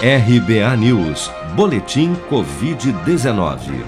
RBA News, Boletim Covid-19.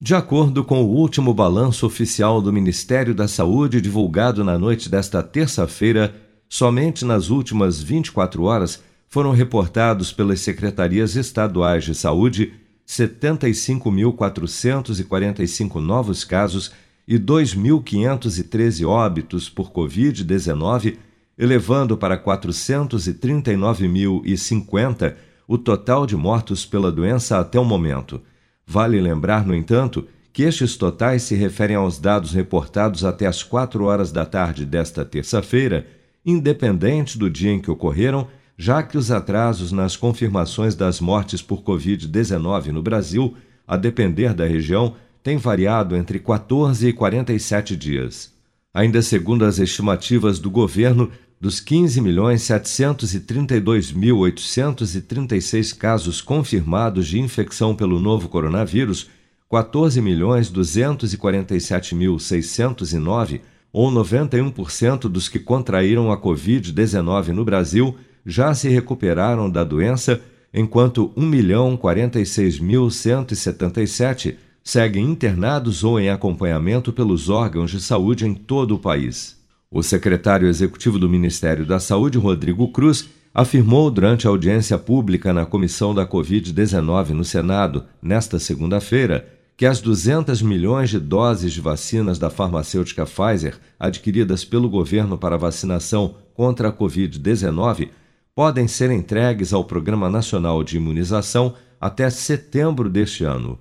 De acordo com o último balanço oficial do Ministério da Saúde divulgado na noite desta terça-feira, somente nas últimas 24 horas foram reportados pelas secretarias estaduais de saúde 75.445 novos casos e 2.513 óbitos por Covid-19, elevando para 439.050 o total de mortos pela doença até o momento. Vale lembrar, no entanto, que estes totais se referem aos dados reportados até as 4 horas da tarde desta terça-feira, independente do dia em que ocorreram, já que os atrasos nas confirmações das mortes por Covid-19 no Brasil, a depender da região, têm variado entre 14 e 47 dias. Ainda segundo as estimativas do governo, dos 15.732.836 casos confirmados de infecção pelo novo coronavírus, 14.247.609, ou 91% dos que contraíram a Covid-19 no Brasil, já se recuperaram da doença, enquanto 1.046.177 seguem internados ou em acompanhamento pelos órgãos de saúde em todo o país. O secretário executivo do Ministério da Saúde, Rodrigo Cruz, afirmou durante a audiência pública na comissão da Covid-19 no Senado, nesta segunda-feira, que as 200 milhões de doses de vacinas da farmacêutica Pfizer adquiridas pelo governo para vacinação contra a Covid-19 podem ser entregues ao Programa Nacional de Imunização até setembro deste ano.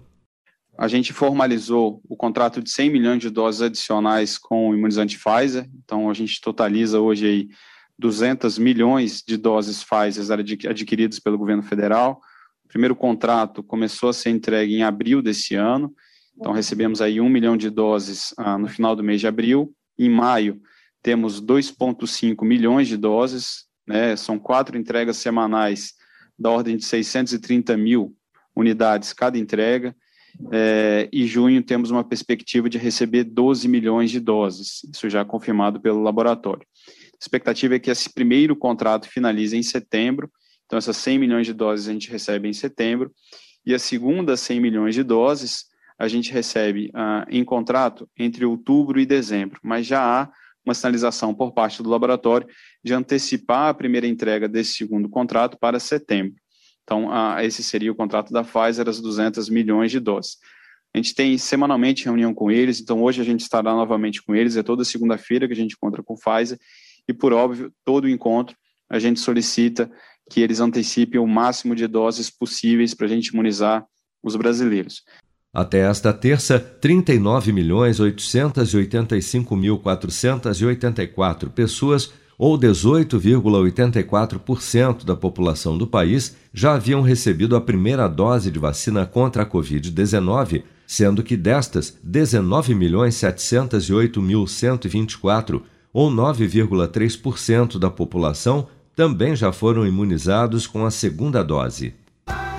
A gente formalizou o contrato de 100 milhões de doses adicionais com o imunizante Pfizer, então a gente totaliza hoje aí 200 milhões de doses Pfizer adquiridas pelo governo federal. O primeiro contrato começou a ser entregue em abril desse ano, então recebemos aí 1 milhão de doses ah, no final do mês de abril. Em maio, temos 2,5 milhões de doses, né, são quatro entregas semanais da ordem de 630 mil unidades cada entrega. É, e junho temos uma perspectiva de receber 12 milhões de doses, isso já confirmado pelo laboratório. A expectativa é que esse primeiro contrato finalize em setembro, então essas 100 milhões de doses a gente recebe em setembro, e a segunda 100 milhões de doses a gente recebe ah, em contrato entre outubro e dezembro, mas já há uma sinalização por parte do laboratório de antecipar a primeira entrega desse segundo contrato para setembro. Então, esse seria o contrato da Pfizer, as 200 milhões de doses. A gente tem semanalmente reunião com eles, então hoje a gente estará novamente com eles, é toda segunda-feira que a gente encontra com o Pfizer, e por óbvio, todo encontro a gente solicita que eles antecipem o máximo de doses possíveis para a gente imunizar os brasileiros. Até esta terça, 39.885.484 pessoas, ou 18,84% da população do país, já haviam recebido a primeira dose de vacina contra a Covid-19, sendo que destas, 19.708.124, ou 9,3% da população, também já foram imunizados com a segunda dose.